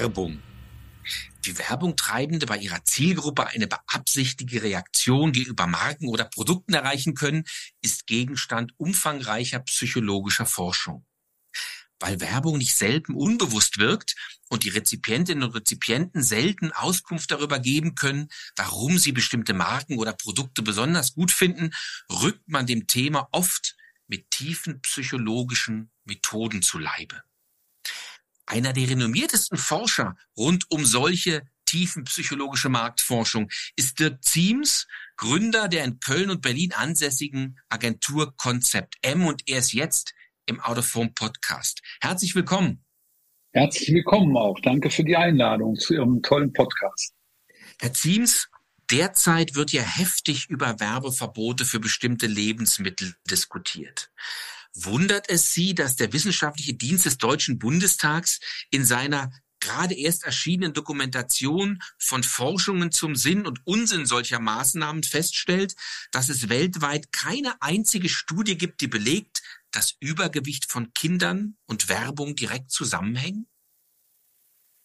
Werbung. Wie Werbungtreibende bei ihrer Zielgruppe eine beabsichtigte Reaktion gegenüber Marken oder Produkten erreichen können, ist Gegenstand umfangreicher psychologischer Forschung. Weil Werbung nicht selten unbewusst wirkt und die Rezipientinnen und Rezipienten selten Auskunft darüber geben können, warum sie bestimmte Marken oder Produkte besonders gut finden, rückt man dem Thema oft mit tiefen psychologischen Methoden zu Leibe. Einer der renommiertesten Forscher rund um solche tiefenpsychologische Marktforschung ist Dirk Ziems, Gründer der in Köln und Berlin ansässigen Agentur Concept M und er ist jetzt im Out of Form Podcast. Herzlich willkommen. Herzlich willkommen auch. Danke für die Einladung zu Ihrem tollen Podcast. Herr Ziems, derzeit wird ja heftig über Werbeverbote für bestimmte Lebensmittel diskutiert. Wundert es Sie, dass der Wissenschaftliche Dienst des Deutschen Bundestags in seiner gerade erst erschienenen Dokumentation von Forschungen zum Sinn und Unsinn solcher Maßnahmen feststellt, dass es weltweit keine einzige Studie gibt, die belegt, dass Übergewicht von Kindern und Werbung direkt zusammenhängen?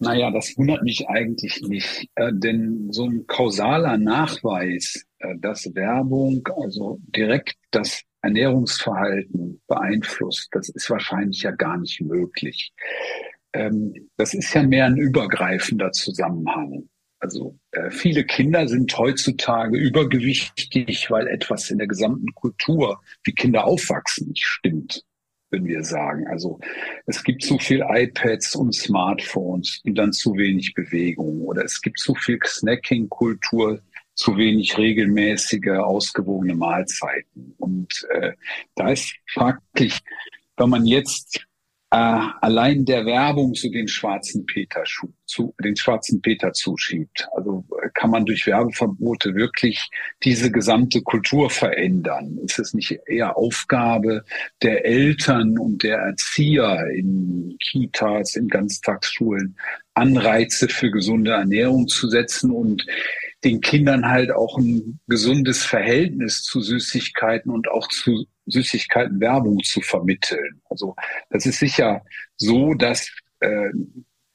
Naja, das wundert mich eigentlich nicht, äh, denn so ein kausaler Nachweis, äh, dass Werbung also direkt das Ernährungsverhalten beeinflusst, das ist wahrscheinlich ja gar nicht möglich. Ähm, das ist ja mehr ein übergreifender Zusammenhang. Also äh, viele Kinder sind heutzutage übergewichtig, weil etwas in der gesamten Kultur, wie Kinder aufwachsen, nicht stimmt, würden wir sagen. Also es gibt zu viel iPads und Smartphones und dann zu wenig Bewegung oder es gibt zu viel Snacking-Kultur, zu wenig regelmäßige, ausgewogene Mahlzeiten. Und äh, da ist fraglich, wenn man jetzt äh, allein der Werbung so den schwarzen Peter zu, den schwarzen Peter zuschiebt. Also äh, kann man durch Werbeverbote wirklich diese gesamte Kultur verändern? Ist es nicht eher Aufgabe der Eltern und der Erzieher in Kitas, in Ganztagsschulen, Anreize für gesunde Ernährung zu setzen und den Kindern halt auch ein gesundes Verhältnis zu Süßigkeiten und auch zu Süßigkeitenwerbung zu vermitteln. Also das ist sicher so, dass äh,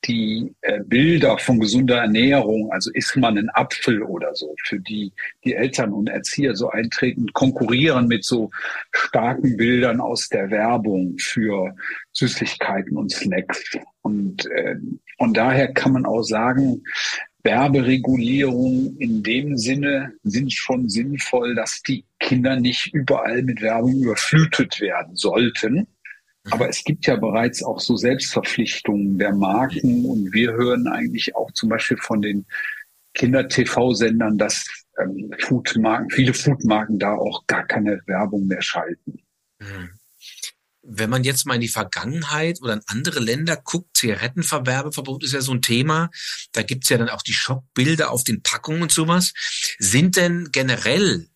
die äh, Bilder von gesunder Ernährung, also isst man einen Apfel oder so, für die die Eltern und Erzieher so eintreten, konkurrieren mit so starken Bildern aus der Werbung für Süßigkeiten und Snacks. Und, äh, und daher kann man auch sagen, Werberegulierung in dem Sinne sind schon sinnvoll, dass die Kinder nicht überall mit Werbung überflutet werden sollten. Mhm. Aber es gibt ja bereits auch so Selbstverpflichtungen der Marken und wir hören eigentlich auch zum Beispiel von den Kinder-TV-Sendern, dass ähm, Foodmarken, viele Foodmarken da auch gar keine Werbung mehr schalten. Mhm wenn man jetzt mal in die Vergangenheit oder in andere Länder guckt, Zigarettenverwerbeverbot ist ja so ein Thema. Da gibt's ja dann auch die Schockbilder auf den Packungen und sowas. Sind denn generell,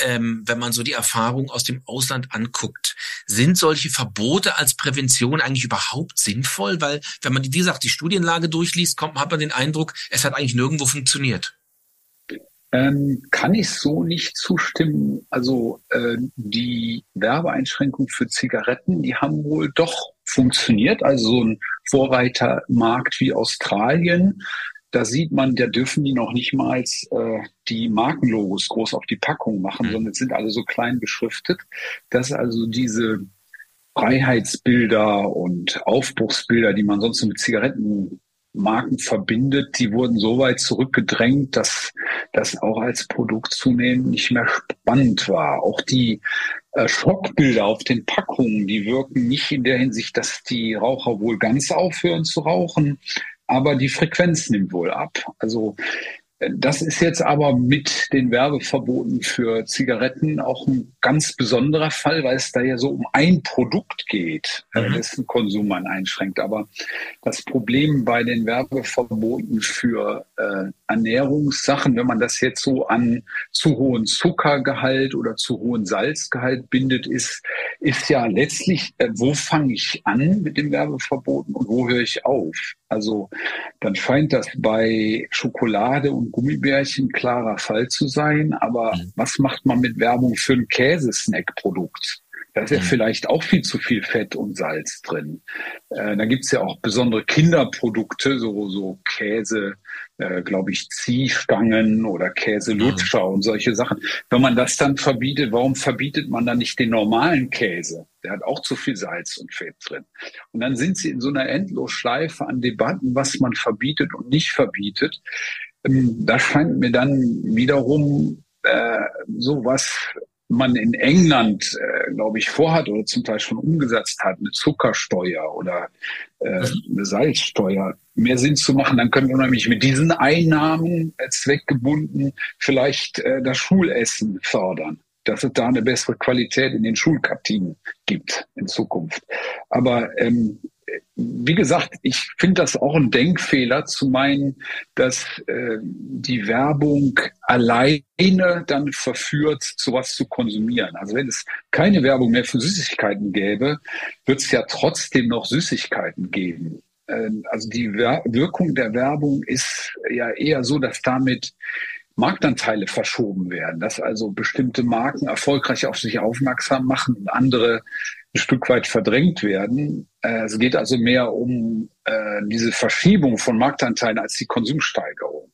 ähm, wenn man so die Erfahrung aus dem Ausland anguckt, sind solche Verbote als Prävention eigentlich überhaupt sinnvoll? Weil, wenn man, wie gesagt, die Studienlage durchliest, kommt, hat man den Eindruck, es hat eigentlich nirgendwo funktioniert. Ähm, kann ich so nicht zustimmen. Also äh, die Werbeeinschränkungen für Zigaretten, die haben wohl doch funktioniert. Also so ein Vorreitermarkt wie Australien, da sieht man, da dürfen die noch nicht mal äh, die Markenlogos groß auf die Packung machen, mhm. sondern sind alle so klein beschriftet, dass also diese Freiheitsbilder und Aufbruchsbilder, die man sonst mit Zigaretten Marken verbindet, die wurden so weit zurückgedrängt, dass das auch als Produkt zunehmend nicht mehr spannend war. Auch die äh, Schockbilder auf den Packungen, die wirken nicht in der Hinsicht, dass die Raucher wohl ganz aufhören zu rauchen, aber die Frequenz nimmt wohl ab. Also das ist jetzt aber mit den Werbeverboten für Zigaretten auch ein ganz besonderer Fall, weil es da ja so um ein Produkt geht, mhm. dessen Konsum man einschränkt. Aber das Problem bei den Werbeverboten für äh, Ernährungssachen, wenn man das jetzt so an zu hohen Zuckergehalt oder zu hohen Salzgehalt bindet, ist, ist ja letztlich, äh, wo fange ich an mit den Werbeverboten und wo höre ich auf? Also dann scheint das bei Schokolade und Gummibärchen klarer Fall zu sein. Aber mhm. was macht man mit Werbung für ein Käsesnack-Produkt? Da ist ja mhm. vielleicht auch viel zu viel Fett und Salz drin. Äh, da gibt's ja auch besondere Kinderprodukte, so, so Käse, äh, glaube ich, Ziehstangen oder Käselutscher mhm. und solche Sachen. Wenn man das dann verbietet, warum verbietet man dann nicht den normalen Käse? Der hat auch zu viel Salz und Fett drin. Und dann sind sie in so einer Endlosschleife an Debatten, was man verbietet und nicht verbietet. Ähm, da scheint mir dann wiederum äh, so was man in England, äh, glaube ich, vorhat oder zum Teil schon umgesetzt hat, eine Zuckersteuer oder äh, eine Salzsteuer, mehr Sinn zu machen, dann können wir nämlich mit diesen Einnahmen äh, zweckgebunden vielleicht äh, das Schulessen fördern dass es da eine bessere Qualität in den Schulkantinen gibt in Zukunft. Aber ähm, wie gesagt, ich finde das auch ein Denkfehler zu meinen, dass äh, die Werbung alleine dann verführt, sowas zu konsumieren. Also wenn es keine Werbung mehr für Süßigkeiten gäbe, wird es ja trotzdem noch Süßigkeiten geben. Äh, also die Wir Wirkung der Werbung ist ja eher so, dass damit Marktanteile verschoben werden, dass also bestimmte Marken erfolgreich auf sich aufmerksam machen und andere ein Stück weit verdrängt werden. Äh, es geht also mehr um äh, diese Verschiebung von Marktanteilen als die Konsumsteigerung.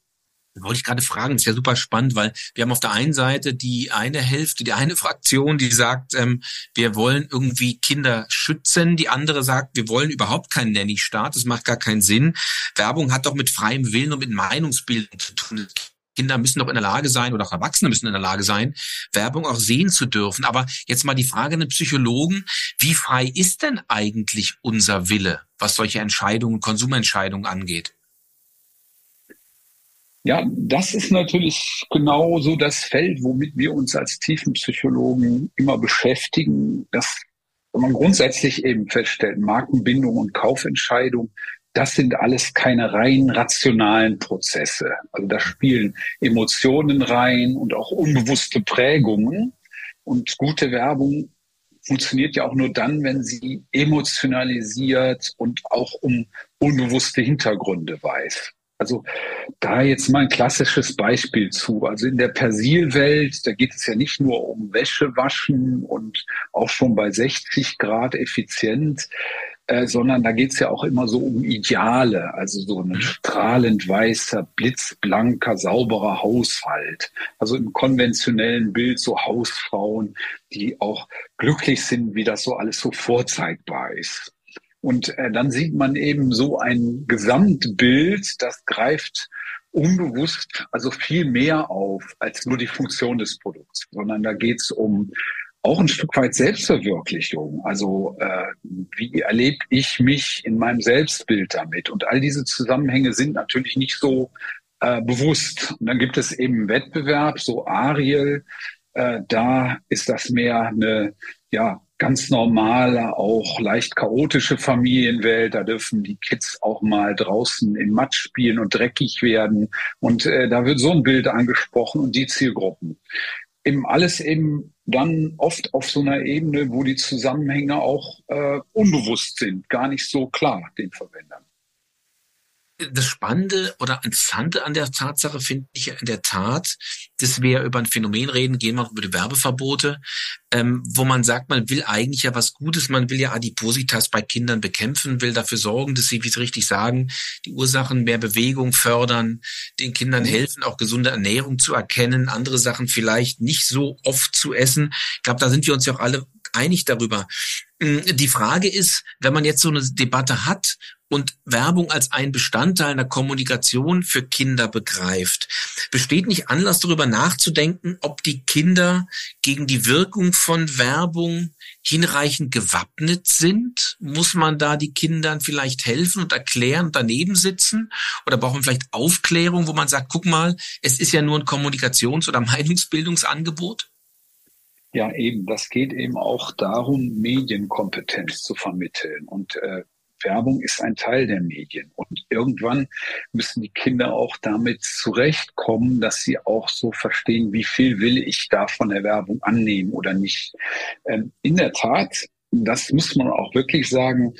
Wollte ich gerade fragen, ist ja super spannend, weil wir haben auf der einen Seite die eine Hälfte, die eine Fraktion, die sagt, ähm, wir wollen irgendwie Kinder schützen, die andere sagt, wir wollen überhaupt keinen Nanny-Staat, das macht gar keinen Sinn. Werbung hat doch mit freiem Willen und mit Meinungsbildung zu tun. Kinder müssen doch in der Lage sein oder auch Erwachsene müssen in der Lage sein, Werbung auch sehen zu dürfen. Aber jetzt mal die Frage an den Psychologen, wie frei ist denn eigentlich unser Wille, was solche Entscheidungen, Konsumentscheidungen angeht? Ja, das ist natürlich genau so das Feld, womit wir uns als Tiefenpsychologen immer beschäftigen, dass man grundsätzlich eben feststellt, Markenbindung und Kaufentscheidung das sind alles keine rein rationalen Prozesse. Also da spielen Emotionen rein und auch unbewusste Prägungen. Und gute Werbung funktioniert ja auch nur dann, wenn sie emotionalisiert und auch um unbewusste Hintergründe weiß. Also da jetzt mal ein klassisches Beispiel zu. Also in der Persilwelt, da geht es ja nicht nur um Wäsche waschen und auch schon bei 60 Grad effizient, äh, sondern da geht's ja auch immer so um Ideale, also so ein strahlend weißer, blitzblanker, sauberer Haushalt. Also im konventionellen Bild so Hausfrauen, die auch glücklich sind, wie das so alles so vorzeigbar ist. Und äh, dann sieht man eben so ein Gesamtbild, das greift unbewusst also viel mehr auf als nur die Funktion des Produkts, sondern da geht's um auch ein Stück weit Selbstverwirklichung. Also äh, wie erlebe ich mich in meinem Selbstbild damit? Und all diese Zusammenhänge sind natürlich nicht so äh, bewusst. Und dann gibt es eben Wettbewerb, so Ariel. Äh, da ist das mehr eine ja ganz normale, auch leicht chaotische Familienwelt. Da dürfen die Kids auch mal draußen in Matsch spielen und dreckig werden. Und äh, da wird so ein Bild angesprochen und die Zielgruppen eben alles eben dann oft auf so einer Ebene, wo die Zusammenhänge auch äh, unbewusst sind, gar nicht so klar den Verwendern das Spannende oder Interessante an der Tatsache finde ich in der Tat, dass wir über ein Phänomen reden, gehen wir über die Werbeverbote, ähm, wo man sagt, man will eigentlich ja was Gutes, man will ja Adipositas bei Kindern bekämpfen, will dafür sorgen, dass sie, wie Sie richtig sagen, die Ursachen mehr Bewegung fördern, den Kindern helfen, auch gesunde Ernährung zu erkennen, andere Sachen vielleicht nicht so oft zu essen. Ich glaube, da sind wir uns ja auch alle einig darüber. Hm, die Frage ist, wenn man jetzt so eine Debatte hat und Werbung als ein Bestandteil einer Kommunikation für Kinder begreift, besteht nicht Anlass darüber nachzudenken, ob die Kinder gegen die Wirkung von Werbung hinreichend gewappnet sind? Muss man da die Kindern vielleicht helfen und erklären, daneben sitzen? Oder braucht man vielleicht Aufklärung, wo man sagt, guck mal, es ist ja nur ein Kommunikations- oder Meinungsbildungsangebot? Ja, eben. Das geht eben auch darum, Medienkompetenz zu vermitteln. Und äh, Werbung ist ein Teil der Medien. Und irgendwann müssen die Kinder auch damit zurechtkommen, dass sie auch so verstehen, wie viel will ich da von der Werbung annehmen oder nicht. Ähm, in der Tat, das muss man auch wirklich sagen,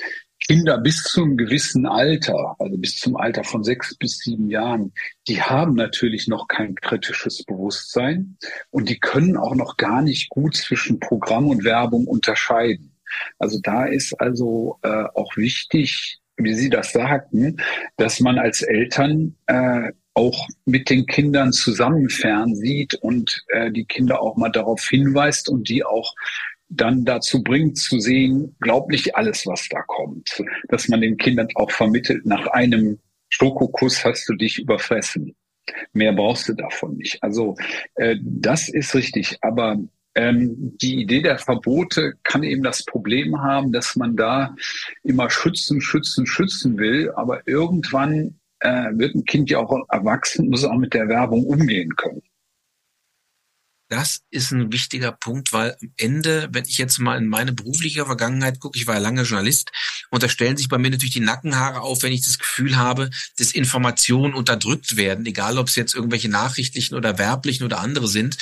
Kinder bis zu einem gewissen Alter, also bis zum Alter von sechs bis sieben Jahren, die haben natürlich noch kein kritisches Bewusstsein und die können auch noch gar nicht gut zwischen Programm und Werbung unterscheiden. Also da ist also äh, auch wichtig, wie Sie das sagten, dass man als Eltern äh, auch mit den Kindern zusammen fernsieht und äh, die Kinder auch mal darauf hinweist und die auch dann dazu bringt zu sehen, glaub nicht alles, was da kommt. Dass man den Kindern auch vermittelt, nach einem Schokokuss hast du dich überfressen. Mehr brauchst du davon nicht. Also äh, das ist richtig. Aber ähm, die Idee der Verbote kann eben das Problem haben, dass man da immer schützen, schützen, schützen will. Aber irgendwann äh, wird ein Kind ja auch erwachsen, muss auch mit der Werbung umgehen können. Das ist ein wichtiger Punkt, weil am Ende, wenn ich jetzt mal in meine berufliche Vergangenheit gucke, ich war ja lange Journalist, und da stellen sich bei mir natürlich die Nackenhaare auf, wenn ich das Gefühl habe, dass Informationen unterdrückt werden, egal ob es jetzt irgendwelche nachrichtlichen oder werblichen oder andere sind,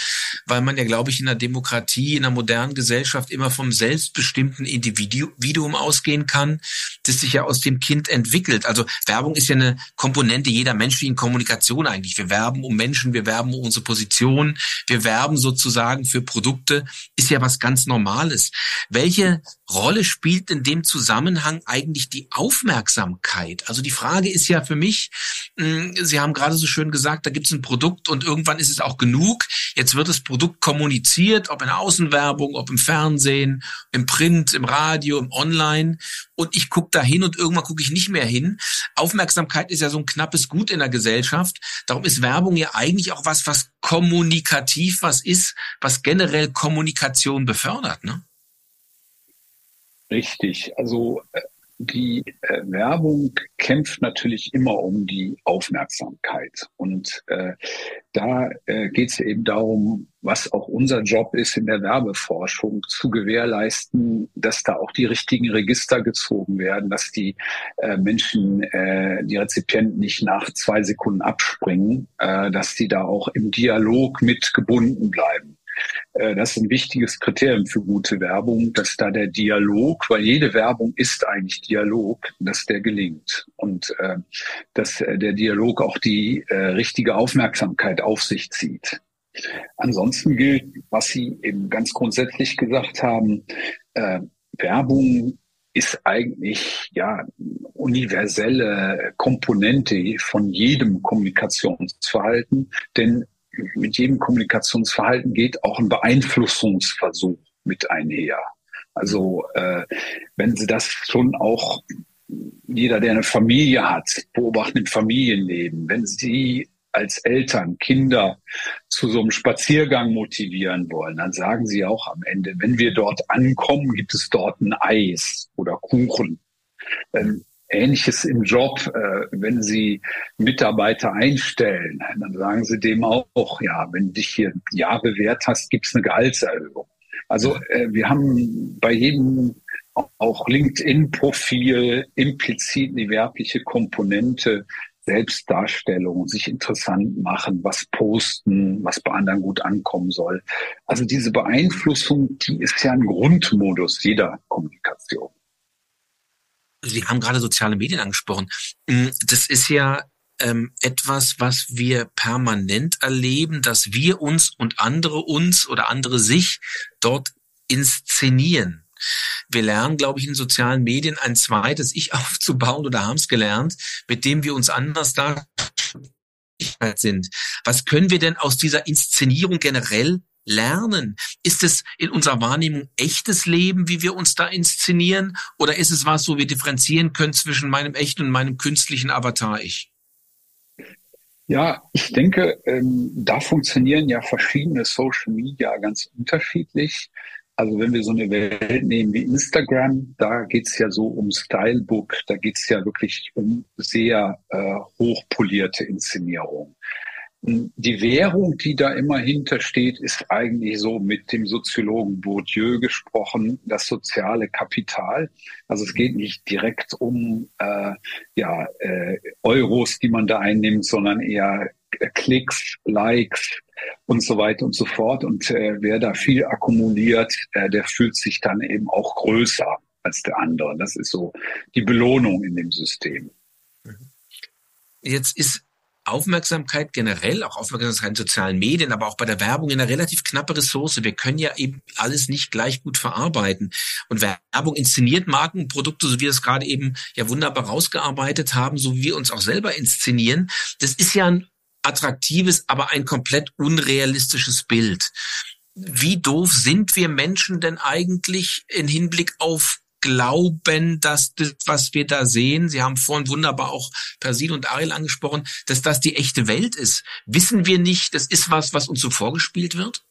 weil man ja, glaube ich, in einer Demokratie, in einer modernen Gesellschaft immer vom selbstbestimmten Individuum ausgehen kann, das sich ja aus dem Kind entwickelt. Also Werbung ist ja eine Komponente jeder menschlichen Kommunikation eigentlich. Wir werben um Menschen, wir werben um unsere Position, wir werben haben sozusagen für Produkte, ist ja was ganz Normales. Welche Rolle spielt in dem Zusammenhang eigentlich die Aufmerksamkeit? Also die Frage ist ja für mich, hm, Sie haben gerade so schön gesagt, da gibt es ein Produkt und irgendwann ist es auch genug. Jetzt wird das Produkt kommuniziert, ob in Außenwerbung, ob im Fernsehen, im Print, im Radio, im Online. Und ich gucke da hin und irgendwann gucke ich nicht mehr hin. Aufmerksamkeit ist ja so ein knappes Gut in der Gesellschaft. Darum ist Werbung ja eigentlich auch was, was kommunikativ was ist, was generell Kommunikation befördert. Ne? Richtig. Also äh, die äh, Werbung kämpft natürlich immer um die Aufmerksamkeit. Und äh, da äh, geht es eben darum, was auch unser Job ist in der Werbeforschung, zu gewährleisten, dass da auch die richtigen Register gezogen werden, dass die äh, Menschen, äh, die Rezipienten nicht nach zwei Sekunden abspringen, äh, dass die da auch im Dialog mit gebunden bleiben. Äh, das ist ein wichtiges Kriterium für gute Werbung, dass da der Dialog, weil jede Werbung ist eigentlich Dialog, dass der gelingt und äh, dass äh, der Dialog auch die äh, richtige Aufmerksamkeit auf sich zieht. Ansonsten gilt, was Sie eben ganz grundsätzlich gesagt haben, äh, Werbung ist eigentlich ja universelle Komponente von jedem Kommunikationsverhalten, denn mit jedem Kommunikationsverhalten geht auch ein Beeinflussungsversuch mit einher. Also äh, wenn Sie das schon auch jeder, der eine Familie hat, beobachten im Familienleben, wenn Sie als Eltern Kinder zu so einem Spaziergang motivieren wollen, dann sagen sie auch am Ende, wenn wir dort ankommen, gibt es dort ein Eis oder Kuchen. Ähm, Ähnliches im Job, äh, wenn Sie Mitarbeiter einstellen, dann sagen Sie dem auch, ja, wenn dich hier ein Jahr bewährt hast, gibt es eine Gehaltserhöhung. Also äh, wir haben bei jedem auch LinkedIn-Profil implizit eine werbliche Komponente, Selbstdarstellung, sich interessant machen, was posten, was bei anderen gut ankommen soll. Also diese Beeinflussung, die ist ja ein Grundmodus jeder Kommunikation. Sie haben gerade soziale Medien angesprochen. Mm, das ist ja ähm, etwas, was wir permanent erleben, dass wir uns und andere uns oder andere sich dort inszenieren. Wir lernen, glaube ich, in sozialen Medien ein zweites Ich aufzubauen oder haben es gelernt, mit dem wir uns anders da sind. Was können wir denn aus dieser Inszenierung generell lernen? Ist es in unserer Wahrnehmung echtes Leben, wie wir uns da inszenieren? Oder ist es was, wo wir differenzieren können zwischen meinem echten und meinem künstlichen Avatar-Ich? Ja, ich denke, ähm, da funktionieren ja verschiedene Social Media ganz unterschiedlich. Also wenn wir so eine Welt nehmen wie Instagram, da geht's ja so um Stylebook, da geht's ja wirklich um sehr äh, hochpolierte Inszenierung. Die Währung, die da immer hintersteht, ist eigentlich so mit dem Soziologen Bourdieu gesprochen, das soziale Kapital. Also es geht nicht direkt um äh, ja, äh, Euros, die man da einnimmt, sondern eher Klicks, Likes und so weiter und so fort. Und äh, wer da viel akkumuliert, äh, der fühlt sich dann eben auch größer. als der andere. Das ist so die Belohnung in dem System. Jetzt ist Aufmerksamkeit generell, auch Aufmerksamkeit in sozialen Medien, aber auch bei der Werbung eine relativ knappe Ressource. Wir können ja eben alles nicht gleich gut verarbeiten. Und Werbung inszeniert Markenprodukte, so wie wir es gerade eben ja wunderbar rausgearbeitet haben, so wie wir uns auch selber inszenieren. Das ist ja ein attraktives, aber ein komplett unrealistisches Bild. Wie doof sind wir Menschen denn eigentlich in Hinblick auf glauben, dass das, was wir da sehen, Sie haben vorhin wunderbar auch Persil und Ariel angesprochen, dass das die echte Welt ist. Wissen wir nicht, das ist was, was uns so vorgespielt wird?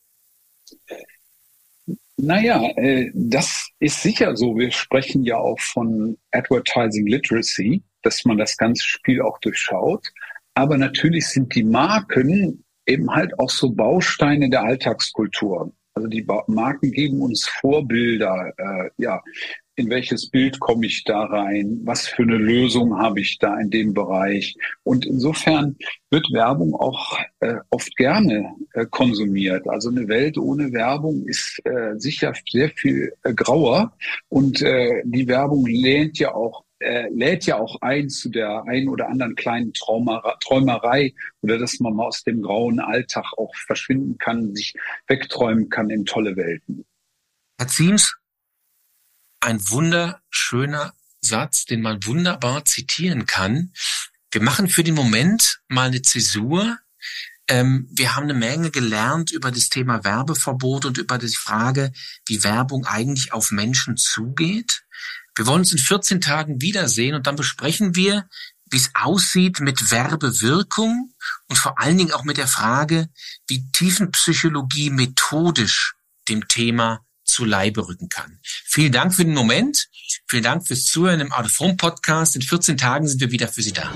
Naja, äh, das ist sicher so. Wir sprechen ja auch von Advertising Literacy, dass man das ganze Spiel auch durchschaut. Aber natürlich sind die Marken eben halt auch so Bausteine der Alltagskultur. Also die Marken geben uns Vorbilder, äh, ja, in welches Bild komme ich da rein, was für eine Lösung habe ich da in dem Bereich. Und insofern wird Werbung auch äh, oft gerne äh, konsumiert. Also eine Welt ohne Werbung ist äh, sicher sehr viel äh, grauer und äh, die Werbung lehnt ja auch äh, lädt ja auch ein zu der ein oder anderen kleinen Trauma, Träumerei oder dass man mal aus dem grauen Alltag auch verschwinden kann, sich wegträumen kann in tolle Welten. Herr Ziems, ein wunderschöner Satz, den man wunderbar zitieren kann. Wir machen für den Moment mal eine Zäsur. Ähm, wir haben eine Menge gelernt über das Thema Werbeverbot und über die Frage, wie Werbung eigentlich auf Menschen zugeht. Wir wollen uns in 14 Tagen wiedersehen und dann besprechen wir, wie es aussieht mit Werbewirkung und vor allen Dingen auch mit der Frage, wie Tiefenpsychologie methodisch dem Thema zu Leibe rücken kann. Vielen Dank für den Moment. Vielen Dank fürs Zuhören im Out of Home Podcast. In 14 Tagen sind wir wieder für Sie da.